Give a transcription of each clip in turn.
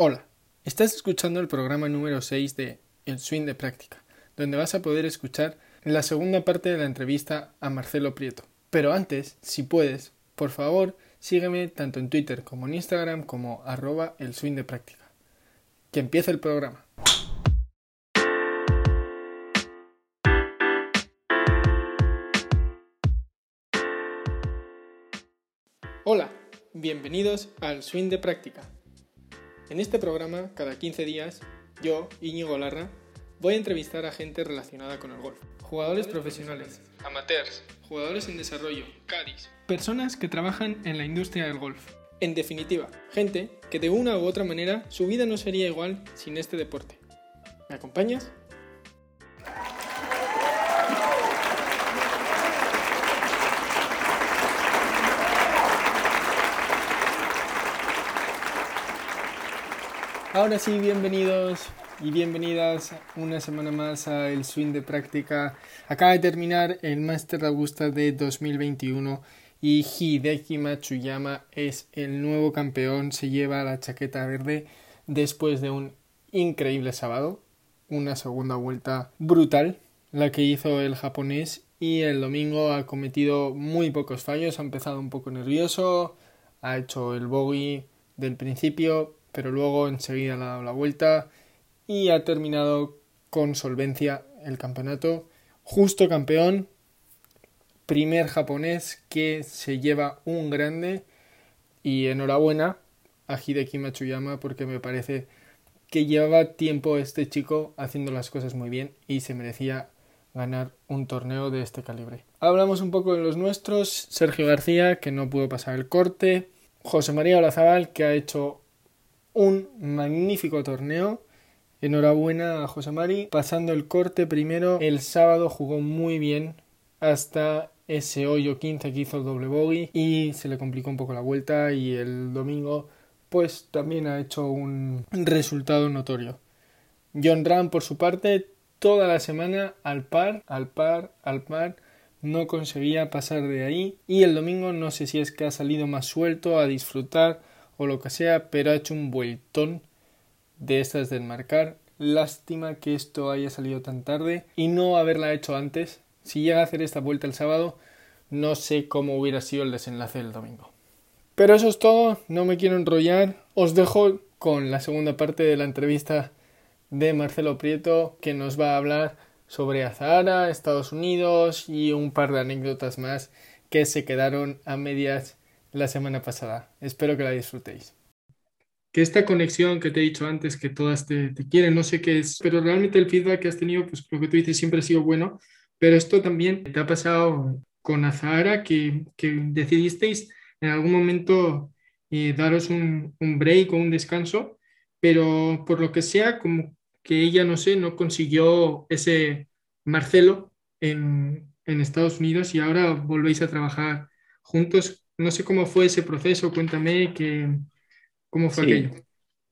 Hola, estás escuchando el programa número 6 de El Swing de Práctica, donde vas a poder escuchar la segunda parte de la entrevista a Marcelo Prieto. Pero antes, si puedes, por favor, sígueme tanto en Twitter como en Instagram como arroba el swing de práctica. Que empiece el programa. Hola, bienvenidos al Swing de Práctica. En este programa, cada 15 días, yo, Íñigo Larra, voy a entrevistar a gente relacionada con el golf. Jugadores profesionales, amateurs, jugadores en desarrollo, caddies, personas que trabajan en la industria del golf. En definitiva, gente que de una u otra manera su vida no sería igual sin este deporte. ¿Me acompañas? Ahora sí, bienvenidos y bienvenidas una semana más a El Swing de Práctica. Acaba de terminar el Master Augusta de 2021 y Hideki Matsuyama es el nuevo campeón, se lleva la chaqueta verde después de un increíble sábado, una segunda vuelta brutal, la que hizo el japonés y el domingo ha cometido muy pocos fallos, ha empezado un poco nervioso, ha hecho el bogey del principio, pero luego enseguida le ha dado la vuelta y ha terminado con solvencia el campeonato. Justo campeón, primer japonés que se lleva un grande y enhorabuena a Hideki Matsuyama porque me parece que llevaba tiempo este chico haciendo las cosas muy bien y se merecía ganar un torneo de este calibre. Hablamos un poco de los nuestros, Sergio García que no pudo pasar el corte, José María Olazabal que ha hecho un magnífico torneo. Enhorabuena a José Mari. Pasando el corte primero, el sábado jugó muy bien hasta ese hoyo 15 que hizo el doble bogey y se le complicó un poco la vuelta y el domingo pues también ha hecho un resultado notorio. John Ram por su parte toda la semana al par, al par, al par no conseguía pasar de ahí y el domingo no sé si es que ha salido más suelto a disfrutar o lo que sea, pero ha hecho un vueltón de estas del marcar. Lástima que esto haya salido tan tarde y no haberla hecho antes. Si llega a hacer esta vuelta el sábado, no sé cómo hubiera sido el desenlace del domingo. Pero eso es todo, no me quiero enrollar. Os dejo con la segunda parte de la entrevista de Marcelo Prieto, que nos va a hablar sobre Azahara, Estados Unidos y un par de anécdotas más que se quedaron a medias la semana pasada. Espero que la disfrutéis. Que esta conexión que te he dicho antes, que todas te, quieren, no sé qué es, pero realmente el feedback que has tenido, pues lo que tú dices siempre ha sido bueno, pero esto también te ha pasado con Azahara, que, que decidisteis en algún momento eh, daros un, un break o un descanso, pero por lo que sea, como que ella, no sé, no consiguió ese Marcelo en, en Estados Unidos y ahora volvéis a trabajar juntos. No sé cómo fue ese proceso, cuéntame que, cómo fue aquello.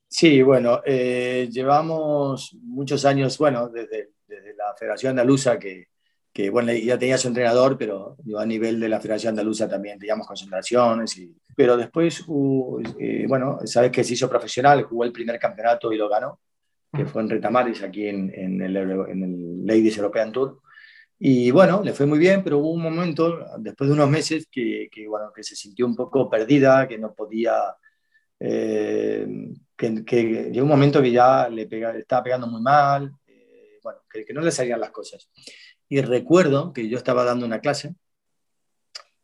Sí, bueno, eh, llevamos muchos años, bueno, desde, desde, la Federación Andaluza, que, que, bueno, ya tenía su entrenador, pero yo a nivel de la Federación Andaluza también teníamos concentraciones, y, pero después, uh, eh, bueno, sabes que se hizo profesional, jugó el primer campeonato y lo ganó, que fue en Retamaris, aquí en, en, el, en el Ladies European Tour. Y bueno, le fue muy bien, pero hubo un momento, después de unos meses, que, que bueno, que se sintió un poco perdida, que no podía, eh, que, que, llegó un momento que ya le, pega, estaba pegando muy mal, eh, bueno, que, que, no le salían las cosas. Y recuerdo que yo estaba dando una clase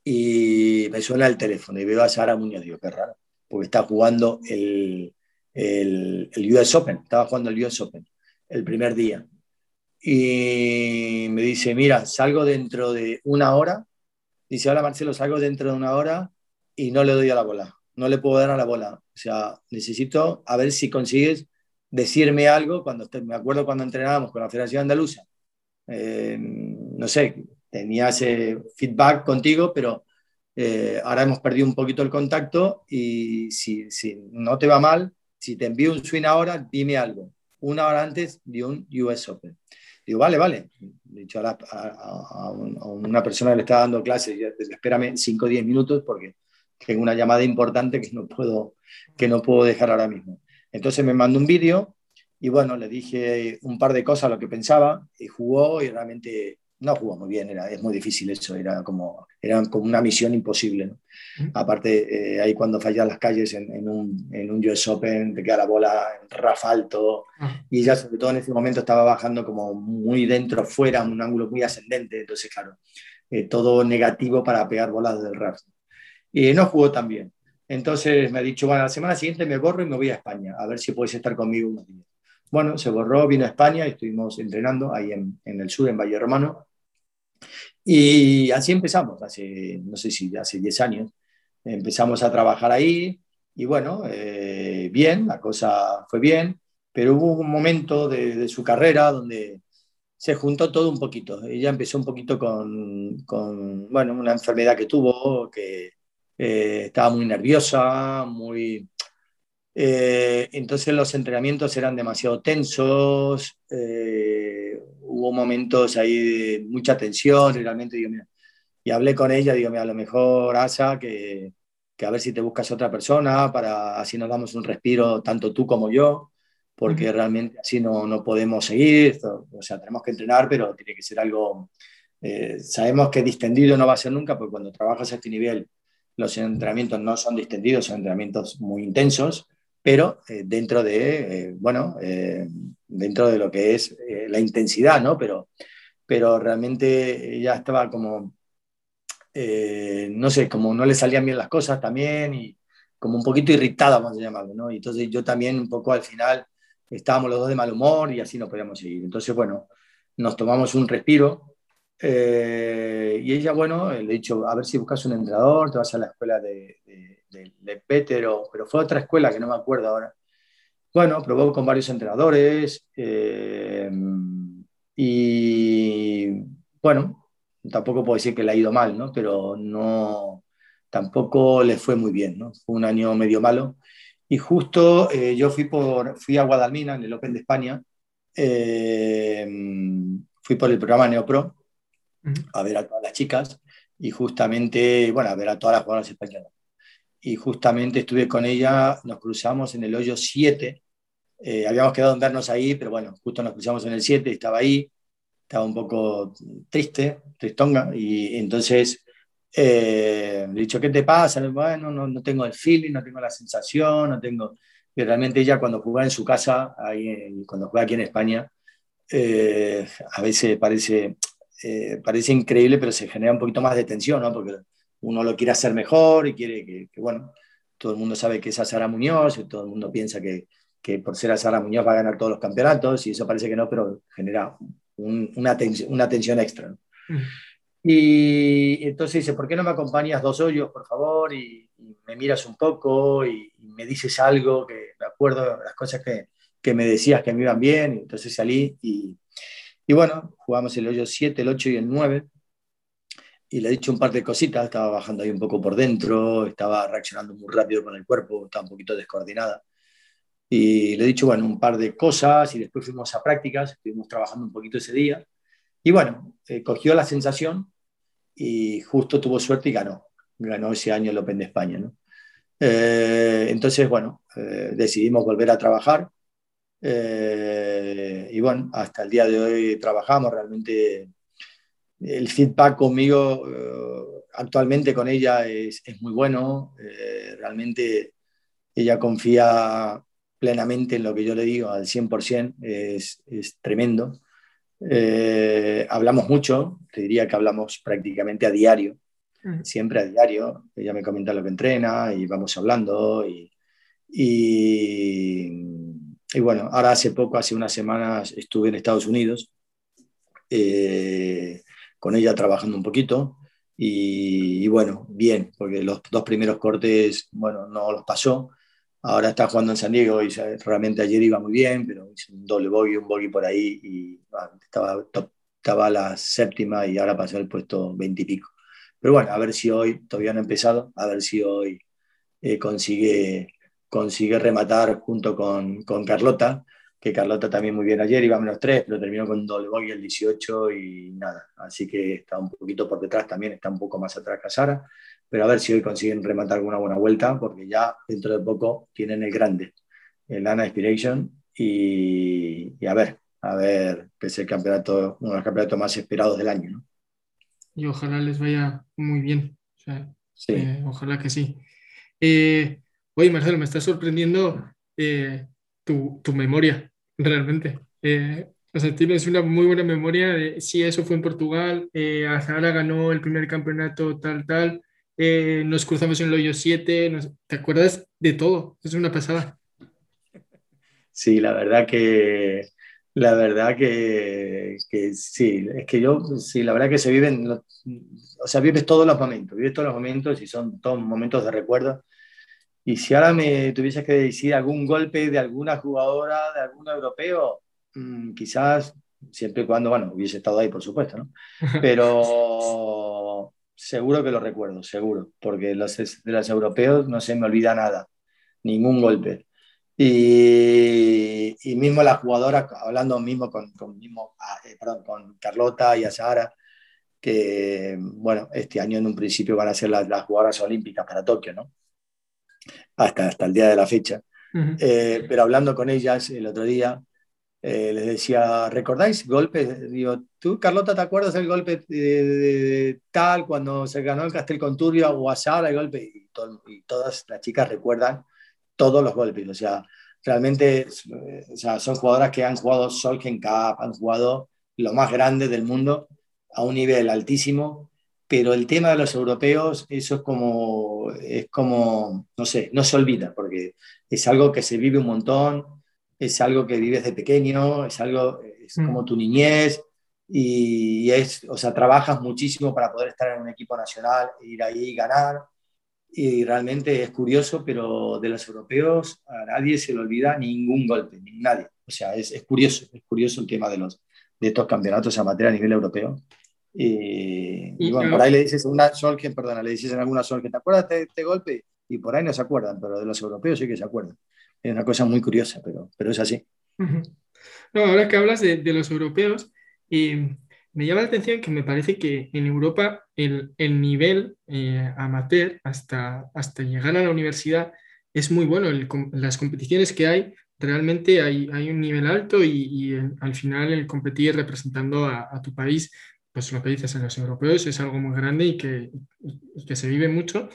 y me suena el teléfono y veo a Sara Muñoz, digo, qué raro, porque está jugando el, el, el US Open, estaba jugando el US Open el primer día y me dice, mira, salgo dentro de una hora. Dice, hola Marcelo, salgo dentro de una hora y no le doy a la bola. No le puedo dar a la bola. O sea, necesito a ver si consigues decirme algo. Cuando me acuerdo cuando entrenábamos con la Federación Andaluza. Eh, no sé, tenía ese feedback contigo, pero eh, ahora hemos perdido un poquito el contacto y si, si no te va mal, si te envío un swing ahora, dime algo. Una hora antes de un US Open. Digo, vale, vale. De dicho a, una persona que le está dando clases, espérame 5 o 10 minutos porque tengo una llamada importante que no, puedo, que no puedo dejar ahora mismo. Entonces me mandó un vídeo y bueno, le dije un par de cosas, lo que pensaba, y jugó y realmente no jugó muy bien, era, es muy difícil eso, era como, era como una misión imposible. ¿no? Aparte, eh, ahí cuando fallan las calles en, un, en un US Open, te queda la bola en rafalto, ah. y ella sobre todo en ese momento estaba bajando como muy dentro, fuera, un ángulo muy ascendente, entonces claro, eh, todo negativo para pegar bolas del RAF. Y no jugó tan bien. Entonces me ha dicho, bueno, la semana siguiente me borro y me voy a España, a ver si puedes estar conmigo unos días. Bueno, se borró, vino a España estuvimos entrenando ahí en, en el sur, en Valle Romano. Y así empezamos, hace, no sé si hace 10 años. Empezamos a trabajar ahí y bueno, eh, bien, la cosa fue bien, pero hubo un momento de, su carrera donde se juntó todo un poquito. Ella empezó un poquito con, con bueno, una enfermedad que tuvo, que eh, estaba muy nerviosa, muy... Eh, entonces los entrenamientos eran demasiado tensos, eh, hubo momentos ahí de mucha tensión, realmente digo, mira, y hablé con ella, digo, mira, a lo mejor Asa, que, que a ver si te buscas otra persona, para así nos damos un respiro, tanto tú como yo, porque realmente así no, no podemos seguir, o sea, tenemos que entrenar, pero tiene que ser algo, sabemos que distendido no va a ser nunca, porque cuando trabajas a este nivel los entrenamientos no son distendidos, son entrenamientos muy intensos, pero eh, dentro de, eh, bueno, eh, dentro de lo que es la intensidad, ¿no? Pero, pero realmente ella estaba como, no sé, como no le salían bien las cosas también y como un poquito irritada, vamos a llamarlo, ¿no? Y entonces yo también un poco al final estábamos los dos de mal humor y así no podíamos seguir. Entonces, bueno, nos tomamos un respiro eh, y ella, bueno, le he dicho, a ver si buscas un entrenador, te vas a la escuela de, de, de, pero fue otra escuela que no me acuerdo ahora. Bueno, probó con varios entrenadores eh, y, bueno, tampoco puedo decir que le ha ido mal, ¿no? Pero no, tampoco le fue muy bien, ¿no? Fue un año medio malo. Y justo eh, yo fui, por, fui a Guadalmina, en el Open de España, fui por el programa Neopro, a ver a todas las chicas y justamente, bueno, a ver a todas las jugadoras españolas. Y justamente estuve con ella, nos cruzamos en el hoyo 7, eh, habíamos quedado en vernos ahí, pero bueno, justo nos cruzamos en el 7, estaba ahí, estaba un poco triste, tristonga, y entonces eh, le he dicho, ¿qué te pasa? Bueno, no, no, tengo el feeling, no tengo la sensación, no tengo... Y realmente ella cuando jugaba en su casa, ahí, cuando juega aquí en España, eh, a veces parece, eh, parece increíble, pero se genera un poquito más de tensión, ¿no? Porque uno lo quiere hacer mejor y quiere que, bueno, todo el mundo sabe que es a Sara Muñoz, y todo el mundo piensa que, que por ser a Sara Muñoz va a ganar todos los campeonatos, y eso parece que no, pero genera una, tensión, una tensión extra. Mm. Y entonces dice, ¿por qué no me acompañas dos hoyos, por favor? Y, me miras un poco y, me dices algo, que me acuerdo las cosas que, que me decías que me iban bien. Y entonces salí y, y bueno, jugamos el hoyo 7, el 8 y el 9. Y le he dicho un par de cositas, estaba bajando ahí un poco por dentro, estaba reaccionando muy rápido con el cuerpo, estaba un poquito descoordinada. Y le he dicho, bueno, un par de cosas y después fuimos a prácticas, estuvimos trabajando un poquito ese día. Y bueno, eh, cogió la sensación y justo tuvo suerte y ganó. Ganó ese año el Open de España. Eh, entonces, bueno, eh, decidimos volver a trabajar. Y bueno, hasta el día de hoy trabajamos realmente. El feedback conmigo eh, actualmente con ella es, es muy bueno. Eh, realmente ella confía plenamente en lo que yo le digo al 100%. Es, es tremendo. hablamos mucho, te diría que hablamos prácticamente a diario, siempre a diario. Ella me comenta lo que entrena y vamos hablando y, y y bueno, ahora hace poco, hace unas semanas, estuve en Estados Unidos eh, con ella trabajando un poquito. Y, bueno, bien, porque los dos primeros cortes, bueno, no los pasó. Ahora está jugando en San Diego y realmente ayer iba muy bien, pero hizo un doble bogey, un bogey por ahí y estaba, estaba la séptima y ahora pasó el puesto 20 y pico. Pero bueno, a ver si hoy, todavía no ha empezado, a ver si hoy eh, consigue consigue rematar junto con, con, Carlota, que Carlota también muy bien ayer, iba a menos 3, pero terminó con doble bogey el 18 y nada. Así que está un poquito por detrás también, está un poco más atrás que Sara, pero a ver si hoy consiguen rematar alguna buena vuelta, porque ya dentro de poco tienen el grande. el ANA Inspiration, y, a ver, a ver, que es el campeonato, uno de los campeonatos más esperados del año. ¿no? Y ojalá les vaya muy bien. sí. Eh, ojalá que sí. Eh, oye, Marcelo, me está sorprendiendo eh, tu, tu, memoria, realmente. o sea, tienes una muy buena memoria. De, sí, eso fue en Portugal. Azara ganó el primer campeonato, tal, tal. nos cruzamos en el hoyo 7. ¿Te acuerdas de todo? Es una pasada. Sí, la verdad que, la verdad que, sí, es que yo, sí, la verdad que se viven, o sea, vives todos los momentos, vives todos los momentos y son todos momentos de recuerdo. Y si ahora me tuvieses que decir algún golpe de alguna jugadora, de algún europeo, mm, quizás, siempre y cuando, bueno, hubiese estado ahí, por supuesto, ¿no? Pero seguro que lo recuerdo, seguro, porque los, de los europeos no se me olvida nada, ningún golpe. Y, y mismo la jugadora, hablando mismo con, con, mismo, ah, eh, perdón, con Carlota y Azahara, que bueno, este año en un principio van a ser las, las jugadoras olímpicas para Tokio, ¿no? Hasta, hasta el día de la fecha. eh, pero hablando con ellas el otro día, eh, les decía, ¿recordáis golpes? Digo, ¿tú, Carlota, te acuerdas del golpe de, tal cuando se ganó el Castel con o Azahara el golpe? Y, y todas las chicas recuerdan todos los golpes. O sea, realmente o sea, son jugadoras que han jugado Solken Cup, han jugado lo más grande del mundo a un nivel altísimo, pero el tema de los europeos, eso es como, es como, no sé, no se olvida, porque es algo que se vive un montón, es algo que vives de pequeño, es algo, es mm. como tu niñez, y es, o sea, trabajas muchísimo para poder estar en un equipo nacional, ir ahí y ganar, y realmente es curioso, pero de los europeos a nadie se le olvida ningún golpe, ni nadie. O sea, es, es curioso, es curioso el tema de, los, de estos campeonatos amateur a nivel europeo. Y, bueno, por ahí le dices a una que perdona, le dices en alguna que ¿te acuerdas de este golpe? Y por ahí no se acuerdan, pero de los europeos sí que se acuerdan. Es una cosa muy curiosa, pero, pero es así. No, ahora que hablas de, de los europeos, eh, me llama la atención que me parece que en Europa el, el nivel eh, amateur hasta, hasta llegar a la universidad es muy bueno. las competiciones que hay, realmente hay, hay un nivel alto y, al final el competir representando a, tu país, pues lo que dices en los europeos es algo muy grande y que, que se vive mucho.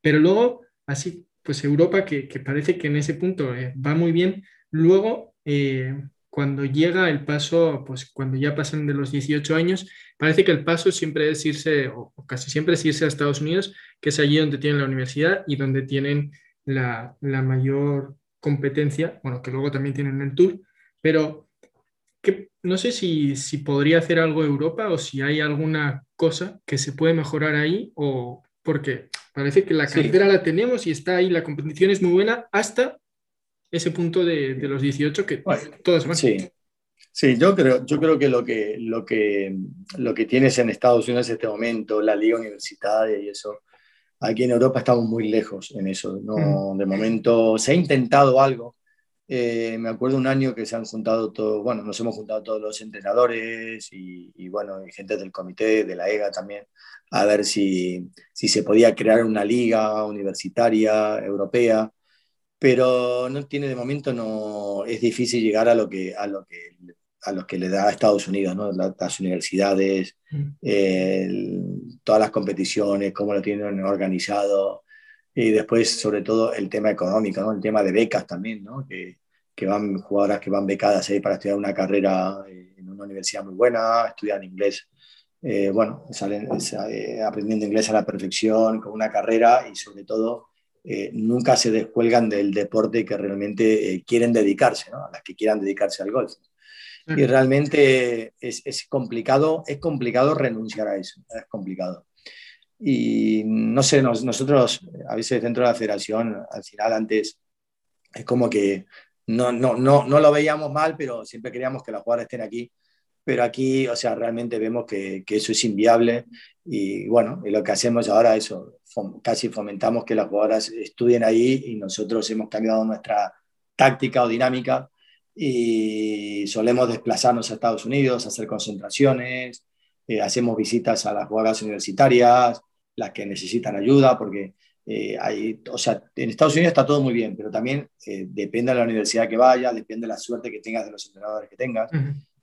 Pero luego, así, pues Europa, que, que parece que en ese punto eh, va muy bien, luego... Eh, cuando llega el paso, pues cuando ya pasan de los 18 años, parece que el paso siempre es irse, o casi siempre es irse a Estados Unidos, que es allí donde tienen la universidad y donde tienen la, mayor competencia, bueno, que luego también tienen el tour, pero que, no sé si, si podría hacer algo Europa o si hay alguna cosa que se puede mejorar ahí o porque parece que la cartera la tenemos y está ahí, la competición es muy buena hasta ese punto de, de los 18 que todos van. Sí. Sí, yo creo, yo creo que lo, que lo que lo que tienes en Estados Unidos en este momento, la liga universitaria y eso, aquí en Europa estamos muy lejos en eso. No, mm. De momento se ha intentado algo. Eh, me acuerdo un año que se han juntado todos, bueno, nos hemos juntado todos los entrenadores y, y, bueno, y gente del comité, de la EGA también, a ver si, si se podía crear una liga universitaria europea pero no tiene de momento, no, es difícil llegar a lo que, a lo que, a lo que le da a Estados Unidos, ¿no? las, universidades, mm. todas las competiciones, cómo lo tienen organizado, y después, sobre todo, el tema económico, ¿no? el tema de becas también, ¿no? que, que van jugadoras que van becadas ahí para estudiar una carrera eh, en una universidad muy buena, estudian inglés. Eh, bueno, salen eh, aprendiendo inglés a la perfección, con una carrera y sobre todo eh, nunca se descuelgan del deporte que realmente eh, quieren dedicarse, ¿no? a las que quieran dedicarse al golf. Y realmente es, es, complicado, es complicado renunciar a eso, es complicado. Y no sé, nosotros a veces dentro de la federación, al final antes, es como que no, no, no, no lo veíamos mal, pero siempre queríamos que los jugadores estén aquí. Pero aquí, o sea, realmente vemos que, que, eso es inviable y bueno, y lo que hacemos ahora es eso, casi fomentamos que las jugadoras estudien ahí y nosotros hemos cambiado nuestra táctica o dinámica y solemos desplazarnos a Estados Unidos, hacer concentraciones, eh, hacemos visitas a las jugadoras universitarias, las que necesitan ayuda, porque eh, hay, o sea, en Estados Unidos está todo muy bien, pero también eh, depende de la universidad que vaya, depende de la suerte que tengas de los entrenadores que tengas,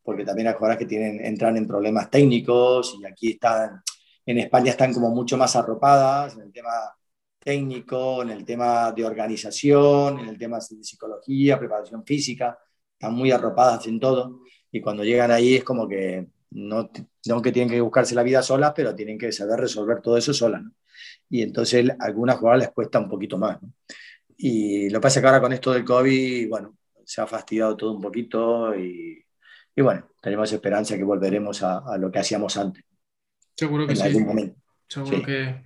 porque también hay jugadores que tienen, entran en problemas técnicos y aquí están, en España están como mucho más arropadas en el tema técnico, en el tema de organización, en el tema de psicología, preparación física, están muy arropadas en todo y cuando llegan ahí es como que no, no que tienen que buscarse la vida solas, pero tienen que saber resolver todo eso solas. ¿no? y entonces a algunas jugadoras les cuesta un poquito más. Y lo que pasa es que ahora con esto del COVID, bueno, se ha fastidiado todo un poquito y, y bueno, tenemos esperanza que volveremos a, a, lo que hacíamos antes. Seguro que en sí. Algún momento. Seguro sí. que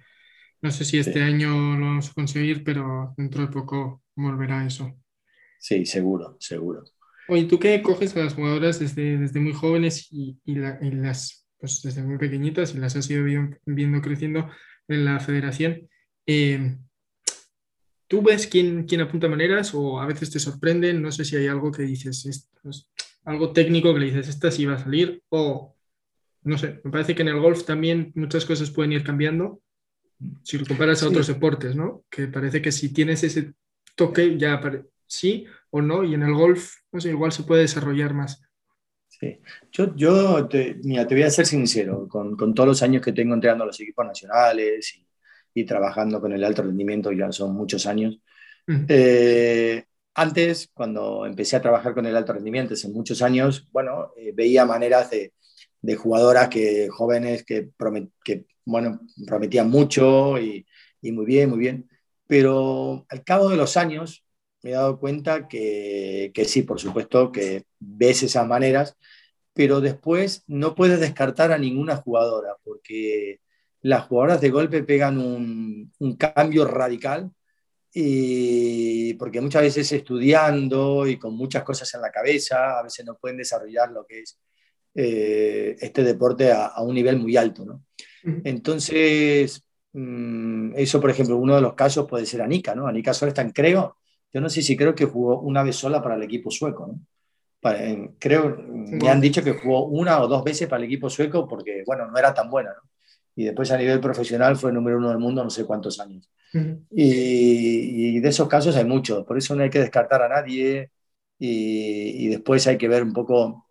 no sé si este sí. año lo vamos a conseguir, pero dentro de poco volverá eso. Sí, seguro, seguro. Oye, tú que coges a las jugadoras desde, desde muy jóvenes y, y, la, y las, pues desde muy pequeñitas y las has ido viendo, viendo creciendo, en la federación. Eh, ¿Tú ves quién, quién, apunta maneras o a veces te sorprenden? No sé si hay algo que dices, es, pues, algo técnico que le dices, esta sí va a salir o no sé, me parece que en el golf también muchas cosas pueden ir cambiando si lo comparas a sí. otros deportes, ¿no? Que parece que si tienes ese toque ya sí o no y en el golf, no sé, igual se puede desarrollar más. Sí. Yo, yo te, mira, te voy a ser sincero, con, con, todos los años que tengo entrenando a los equipos nacionales y, y, trabajando con el alto rendimiento, ya son muchos años. Mm. Eh, antes, cuando empecé a trabajar con el alto rendimiento, hace muchos años, bueno, eh, veía maneras de, de, jugadoras que, jóvenes que, promet, que bueno, prometían mucho y, y muy bien, muy bien. Pero al cabo de los años, me he dado cuenta que, que, sí, por supuesto, que ves esas maneras, pero después no puedes descartar a ninguna jugadora, porque las jugadoras de golpe pegan un, un cambio radical, y porque muchas veces estudiando y con muchas cosas en la cabeza, a veces no pueden desarrollar lo que es eh, este deporte a, a, un nivel muy alto. ¿no? Entonces, mmm, eso, por ejemplo, uno de los casos puede ser Anika, ¿no? Anika solo está en Creo, yo no sé si creo que jugó una vez sola para el equipo sueco, ¿no? Para, en, creo, me han dicho que jugó una o dos veces para el equipo sueco porque, bueno, no era tan buena, ¿no? Y después a nivel profesional fue número uno del mundo no sé cuántos años. Uh -huh. y, y, de esos casos hay muchos, por eso no hay que descartar a nadie y, y después hay que ver un poco,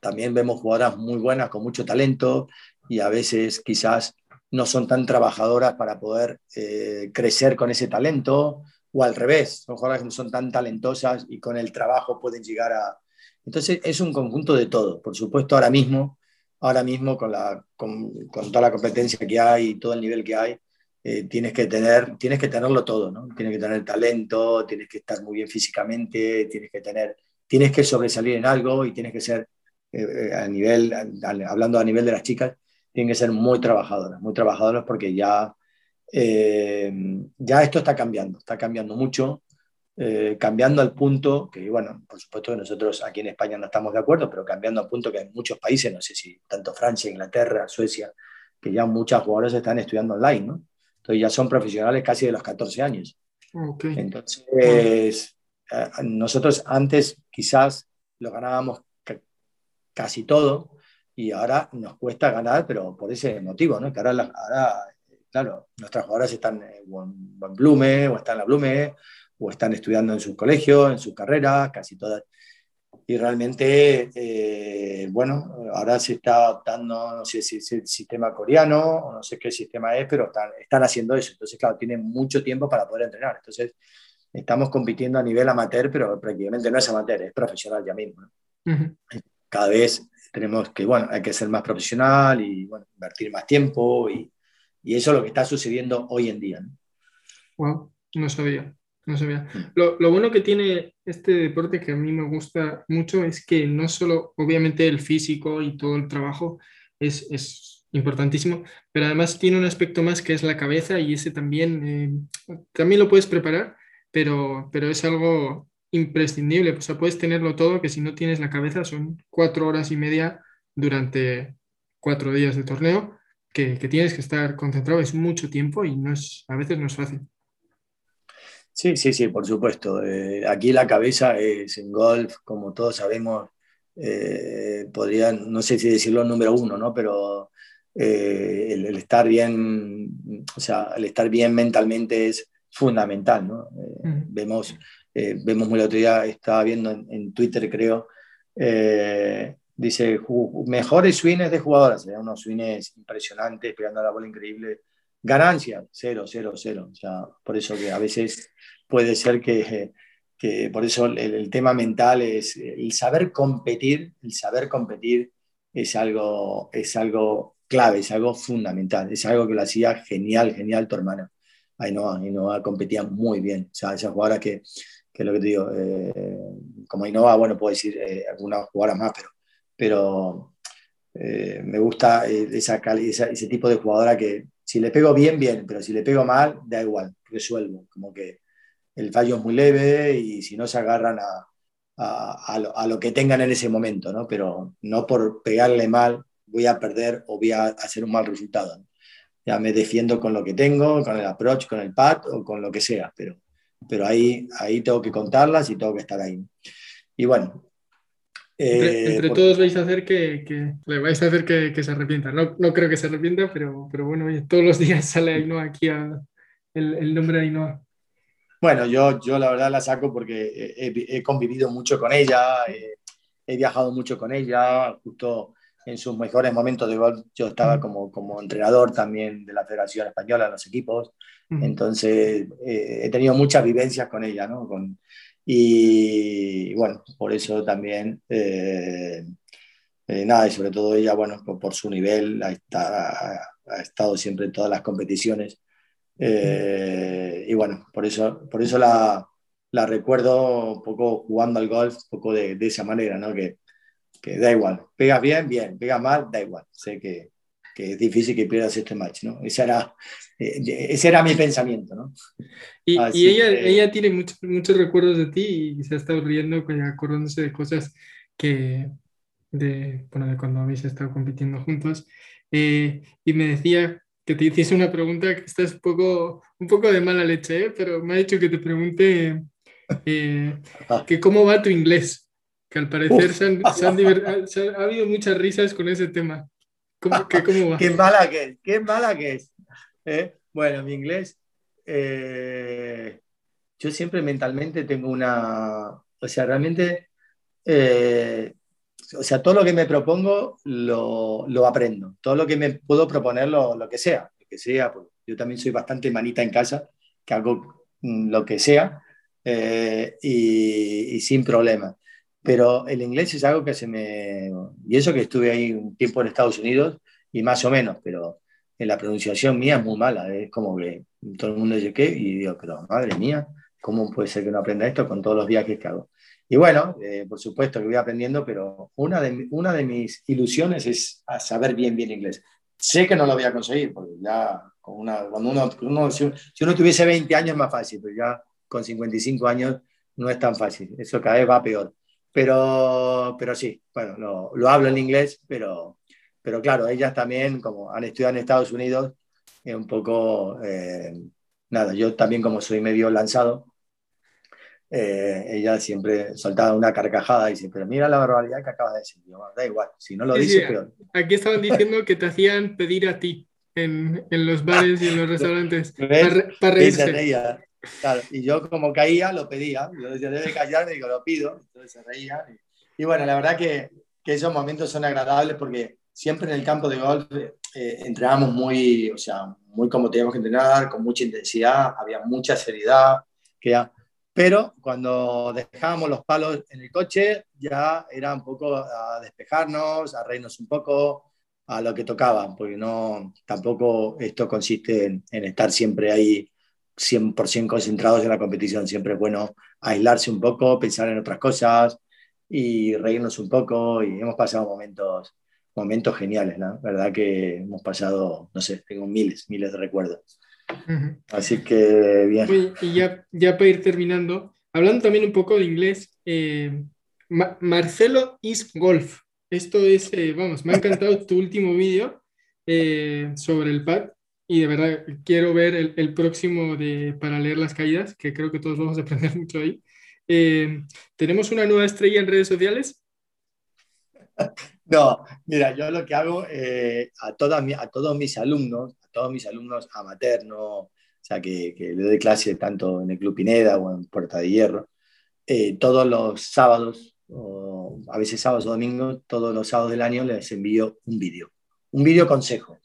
también vemos jugadoras muy buenas con mucho talento y a veces quizás no son tan trabajadoras para poder eh, crecer con ese talento o al revés, son jugadoras que no son tan talentosas y con el trabajo pueden llegar a... Entonces es un conjunto de todo. Por supuesto, ahora mismo, ahora mismo con, la, con, toda la competencia que hay y todo el nivel que hay, eh, tienes, que tener, tienes que tenerlo todo, ¿no? Tienes que tener talento, tienes que estar muy bien físicamente, tienes que tener, tienes que sobresalir en algo y tienes que ser, eh, a nivel, a, hablando a nivel de las chicas, tienen que ser muy trabajadoras, muy trabajadoras porque ya eh, ya esto está cambiando, está cambiando mucho, eh, cambiando al punto que, bueno, por supuesto que nosotros aquí en España no estamos de acuerdo, pero cambiando al punto que en muchos países, no sé si tanto Francia, Inglaterra, Suecia, que ya muchas jugadoras están estudiando online, ¿no? Entonces ya son profesionales casi de los 14 años. Okay. Entonces, eh, nosotros antes quizás lo ganábamos casi todo y ahora nos cuesta ganar, pero por ese motivo, ¿no? Que ahora, ahora claro, nuestras jugadoras están en Blume, o están en la Blume, o están estudiando en sus colegios, en sus carreras, casi todas. Y realmente, eh, bueno, ahora se está adoptando, no sé si es el sistema coreano, o no sé qué sistema es, pero están, están haciendo eso. Entonces, claro, tienen mucho tiempo para poder entrenar. Entonces, estamos compitiendo a nivel amateur, pero prácticamente no es amateur, es profesional ya mismo. ¿no? Uh -huh. Cada vez tenemos que, bueno, hay que ser más profesional y, bueno, invertir más tiempo y, y eso es lo que está sucediendo hoy en día. ¿no? Wow, no sabía. No sabía. Lo, lo, bueno que tiene este deporte que a mí me gusta mucho es que no solo, obviamente, el físico y todo el trabajo es, es importantísimo, pero además tiene un aspecto más que es la cabeza y ese también, eh, también lo puedes preparar, pero, pero es algo imprescindible. O sea, puedes tenerlo todo, que si no tienes la cabeza son cuatro horas y media durante cuatro días de torneo que, que, tienes que estar concentrado, es mucho tiempo y no es, a veces no es fácil. Sí, sí, sí, por supuesto. Eh, aquí la cabeza es en golf, como todos sabemos, eh, podría, no sé si decirlo número uno, ¿no? Pero eh, el, estar bien, o sea, el estar bien mentalmente es fundamental, ¿no? Eh, vemos, eh, vemos muy el otro día, estaba viendo en, Twitter, creo, dice, mejores swings de jugadoras, unos swings impresionantes, pegando la bola increíble, ganancia, cero, cero, cero, o sea, por eso que a veces puede ser que, que por eso el, el tema mental es el saber competir, el saber competir es algo, es algo clave, es algo fundamental, es algo que lo hacía genial, genial tu hermana. Ainhoa, Ainhoa competía muy bien, o sea, esa jugadora que, que lo que te digo, eh, como Ainhoa, bueno, puedo decir eh, algunas jugadoras más, pero, pero eh, me gusta esa, ese tipo de jugadora que si le pego bien, bien, pero si le pego mal, da igual, resuelvo, como que el fallo es muy leve y si no se agarran a, a, lo, a, lo, que tengan en ese momento, ¿no? Pero no por pegarle mal voy a perder o voy a hacer un mal resultado. Ya me defiendo con lo que tengo, con el approach, con el pad o con lo que sea, pero, pero ahí, ahí tengo que contarlas y tengo que estar ahí. Y bueno. Eh, entre, todos vais a hacer que, que, le vais a hacer que, que se arrepienta. No, no, creo que se arrepienta, pero, pero bueno, todos los días sale Ainhoa aquí a, el, el nombre de Ainhoa. Bueno, yo, yo la verdad la saco porque he, convivido mucho con ella, he, viajado mucho con ella, justo en sus mejores momentos de golf yo estaba como, como entrenador también de la Federación Española en los equipos, entonces eh, he tenido muchas vivencias con ella, ¿no? Con, y, bueno, por eso también, eh, eh, nada, y sobre todo ella, bueno, por, su nivel, ha, estado siempre en todas las competiciones eh, y bueno, por eso, por eso la, recuerdo un poco jugando al golf, un poco de, esa manera, ¿no? Que, que, da igual, pega bien, bien, pega mal, da igual. Sé que, que es difícil que pierdas este match, ¿no? Ese era, eh, ese era mi pensamiento, ¿no? Y, y ella, ella tiene muchos, muchos recuerdos de ti y se ha estado riendo, acordándose de cosas que, de, bueno, de cuando habéis estado compitiendo juntos. Eh, y me decía que te hiciese una pregunta que estás un poco, un poco de mala leche, ¿eh? pero me ha dicho que te pregunte eh, que cómo va tu inglés, que al parecer se han, ha habido muchas risas con ese tema. ¿Cómo, que, cómo va? qué mala que es, qué mala que es. ¿eh? Bueno, mi inglés, yo siempre mentalmente tengo una, o sea, realmente o sea, todo lo que me propongo lo, lo aprendo, todo lo que me puedo proponer, lo, lo que sea, lo que sea, pues, yo también soy bastante manita en casa, que hago mm, lo que sea eh, y, y, sin problema. Pero el inglés es algo que se me... Y eso que estuve ahí un tiempo en Estados Unidos y más o menos, pero en la pronunciación mía es muy mala, es como que todo el mundo dice qué y digo, pero madre mía, ¿cómo puede ser que no aprenda esto con todos los viajes que hago? Y bueno, eh, por supuesto que voy aprendiendo, pero una de, una de mis ilusiones es saber bien, bien inglés. Sé que no lo voy a conseguir, porque ya con una, cuando uno, si, uno tuviese 20 años es más fácil, pero ya con 55 años no es tan fácil. Eso cada vez va peor. Pero, pero sí, bueno, lo, lo hablo en inglés, pero, pero claro, ellas también, como han estudiado en Estados Unidos, es un poco, eh, nada, yo también como soy medio lanzado, eh, ella siempre soltaba una carcajada y dice, pero mira la barbaridad que acabas de decir. da igual, si no lo dice, peor. Aquí estaban diciendo que te hacían pedir a ti en, en los bares y en los restaurantes para, reírse. Claro, y yo como caía, lo pedía. Yo decía, debe callarme, digo, lo pido. Entonces se reía. Y, bueno, la verdad que, que, esos momentos son agradables porque siempre en el campo de golf eh, entrenamos muy, o sea, muy como teníamos que entrenar, con mucha intensidad, había mucha seriedad, que pero cuando dejábamos los palos en el coche, ya era un poco a despejarnos, a reírnos un poco, a lo que tocaba, porque no, tampoco esto consiste en, estar siempre ahí 100% concentrados en la competición. Siempre es bueno aislarse un poco, pensar en otras cosas y reírnos un poco. Y hemos pasado momentos, momentos geniales, ¿no? verdad que hemos pasado, no sé, tengo miles, miles de recuerdos. Así que bien. y ya, ya para ir terminando, hablando también un poco de inglés, eh, Marcelo is Golf. Esto es, eh, vamos, me ha encantado tu último vídeo eh, sobre el pad y de verdad quiero ver el, el, próximo de para leer las caídas, que creo que todos vamos a aprender mucho ahí. ¿Tenemos una nueva estrella en redes sociales? No, mira, yo lo que hago eh, a, todas, a todos mis alumnos, a todos mis alumnos amateur, o sea, que, que le doy clase tanto en el Club Pineda o en Puerta de Hierro, eh, todos los sábados, o a veces sábados o domingos, todos los sábados del año les envío un vídeo, un vídeo consejo,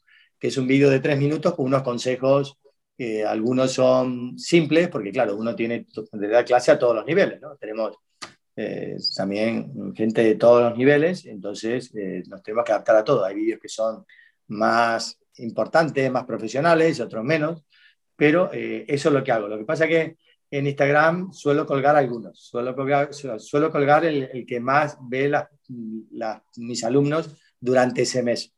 que es un vídeo de tres minutos con unos consejos, eh, algunos son simples, porque claro, uno tiene de dar clase a todos los niveles, ¿no? Tenemos eh, también gente de todos los niveles, entonces eh, nos tenemos que adaptar a todo. Hay vídeos que son más importantes, más profesionales, otros menos, pero eh, eso es lo que hago. Lo que pasa es que en Instagram suelo colgar algunos, suelo colgar, suelo colgar el, que más ve mis alumnos durante ese mes.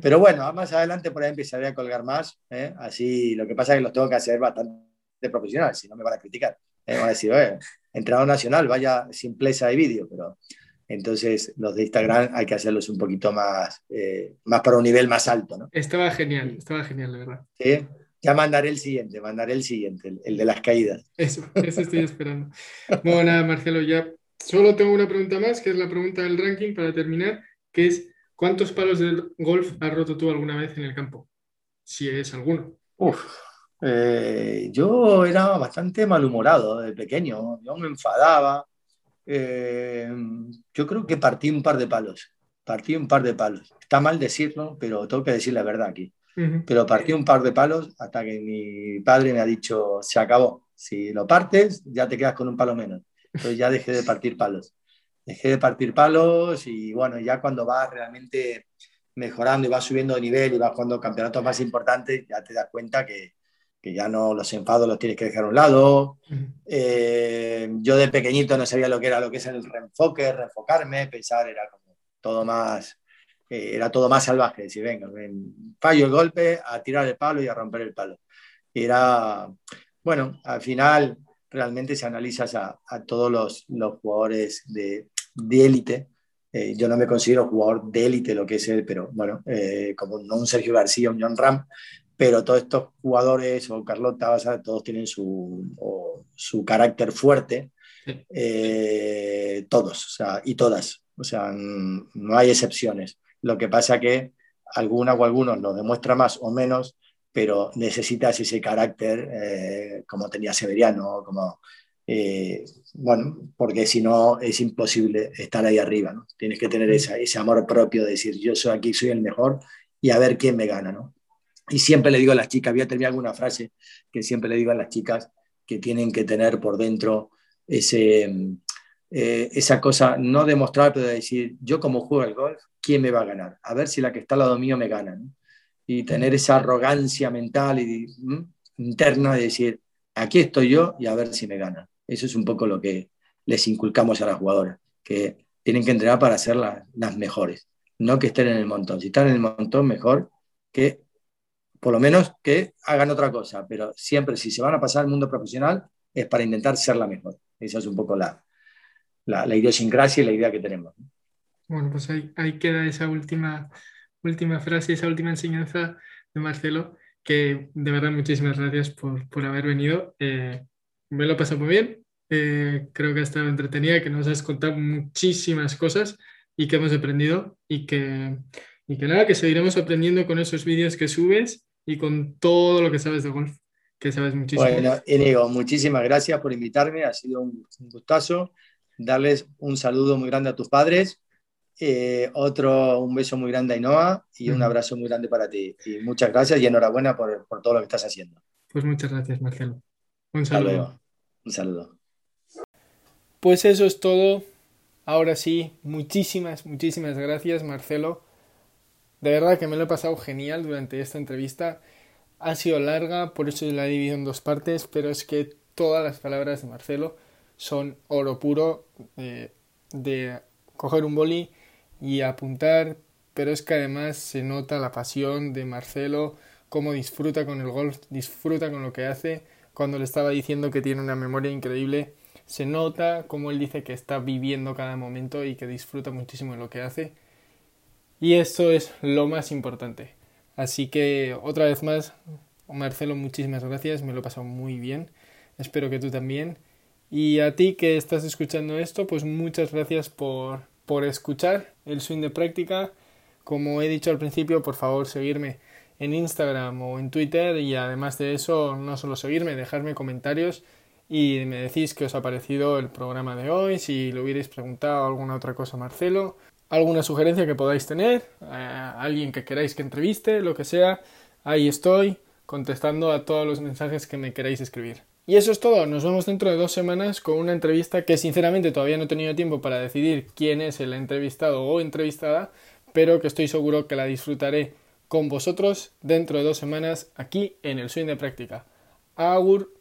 Pero bueno, más adelante por ahí empezaré a colgar más, así lo que pasa es que los tengo que hacer bastante profesional, si no me van a criticar. van a decir, entrenador nacional, vaya simpleza de vídeo, pero entonces los de Instagram hay que hacerlos un poquito más, eh, más para un nivel más alto. ¿no? Estaba genial, estaba genial, de verdad. ¿Sí? Ya mandaré el siguiente, mandaré el siguiente, el, de las caídas. Eso, eso estoy esperando. Bueno, nada, Marcelo, ya solo tengo una pregunta más, que es la pregunta del ranking para terminar, que es ¿cuántos palos de golf has roto tú alguna vez en el campo? Si es alguno. Uf, eh, yo era bastante malhumorado de pequeño, yo me enfadaba. Eh, yo creo que partí un par de palos, partí un par de palos. Está mal decirlo, pero tengo que decir la verdad aquí. Pero partí un par de palos hasta que mi padre me ha dicho, se acabó. Si lo partes, ya te quedas con un palo menos. Entonces ya dejé de partir palos. Dejé de partir palos y bueno, ya cuando vas realmente mejorando y vas subiendo de nivel y vas jugando campeonatos más importantes, ya te das cuenta que, que ya no los enfados los tienes que dejar a un lado. Eh, yo de pequeñito no sabía lo que era lo que es el reenfoque, reenfocarme, pensar era como todo más, eh, era todo más salvaje, decir, venga, fallo el golpe, a tirar el palo y a romper el palo. era, bueno, al final realmente si analizas a, a todos los, los, jugadores de élite, eh, yo no me considero jugador de élite lo que es él, pero bueno, como no un Sergio García, un John Ram, pero todos estos jugadores o Carlota, todos tienen su, su carácter fuerte, eh, todos, o sea, y todas, o sea, no hay excepciones. Lo que pasa que alguna o algunos lo demuestra más o menos, pero necesitas ese carácter eh, como tenía Severiano, como, eh, bueno, porque si no es imposible estar ahí arriba, ¿no? Tienes que tener esa, ese amor propio de decir, yo soy aquí, soy el mejor y a ver quién me gana, ¿no? Y siempre le digo a las chicas, voy a terminar alguna frase que siempre le digo a las chicas que tienen que tener por dentro ese, eh, esa cosa, no demostrar, pero de decir, yo como juego el golf, ¿quién me va a ganar? A ver si la que está al lado mío me gana. Y tener esa arrogancia mental y interna de decir, aquí estoy yo y a ver si me gana. Eso es un poco lo que les inculcamos a las jugadoras, que tienen que entrenar para ser las mejores, no que estén en el montón. Si están en el montón, mejor que por lo menos que hagan otra cosa, pero siempre si se van a pasar al mundo profesional es para intentar ser la mejor. Esa es un poco la, la, idiosincrasia y la idea que tenemos. Bueno, pues ahí, ahí, queda esa última, última frase, esa última enseñanza de Marcelo, que de verdad muchísimas gracias por, por haber venido. Eh, me lo he pasado muy bien, eh, creo que ha estado entretenida, que nos has contado muchísimas cosas y que hemos aprendido y que, y que nada, que seguiremos aprendiendo con esos vídeos que subes y con todo lo que sabes de golf, que sabes muchísimo. Bueno, Inigo, muchísimas gracias por invitarme, ha sido un, gustazo. Darles un saludo muy grande a tus padres, eh, otro, un beso muy grande a Inoa y un abrazo muy grande para ti. Y muchas gracias y enhorabuena por, por todo lo que estás haciendo. Pues muchas gracias, Marcelo. Un saludo. Un saludo. Pues eso es todo. Ahora sí, muchísimas, muchísimas gracias, Marcelo de verdad que me lo he pasado genial durante esta entrevista. Ha sido larga, por eso la he dividido en dos partes, pero es que todas las palabras de Marcelo son oro puro eh, de coger un boli y apuntar, pero es que además se nota la pasión de Marcelo, cómo disfruta con el golf, disfruta con lo que hace. Cuando le estaba diciendo que tiene una memoria increíble, se nota cómo él dice que está viviendo cada momento y que disfruta muchísimo de lo que hace. Y eso es lo más importante. Así que otra vez más, Marcelo, muchísimas gracias, me lo he pasado muy bien. Espero que tú también. Y a ti que estás escuchando esto, pues muchas gracias por, por escuchar el swing de práctica. Como he dicho al principio, por favor seguirme en Instagram o en Twitter y además de eso, no solo seguirme, dejarme comentarios y me decís qué os ha parecido el programa de hoy, si le hubierais preguntado alguna otra cosa a Marcelo, alguna sugerencia que podáis tener, alguien que queráis que entreviste, lo que sea, ahí estoy contestando a todos los mensajes que me queráis escribir. Y eso es todo, nos vemos dentro de dos semanas con una entrevista que sinceramente todavía no he tenido tiempo para decidir quién es el entrevistado o entrevistada, pero que estoy seguro que la disfrutaré con vosotros dentro de dos semanas aquí en el Swing de Práctica. Agur.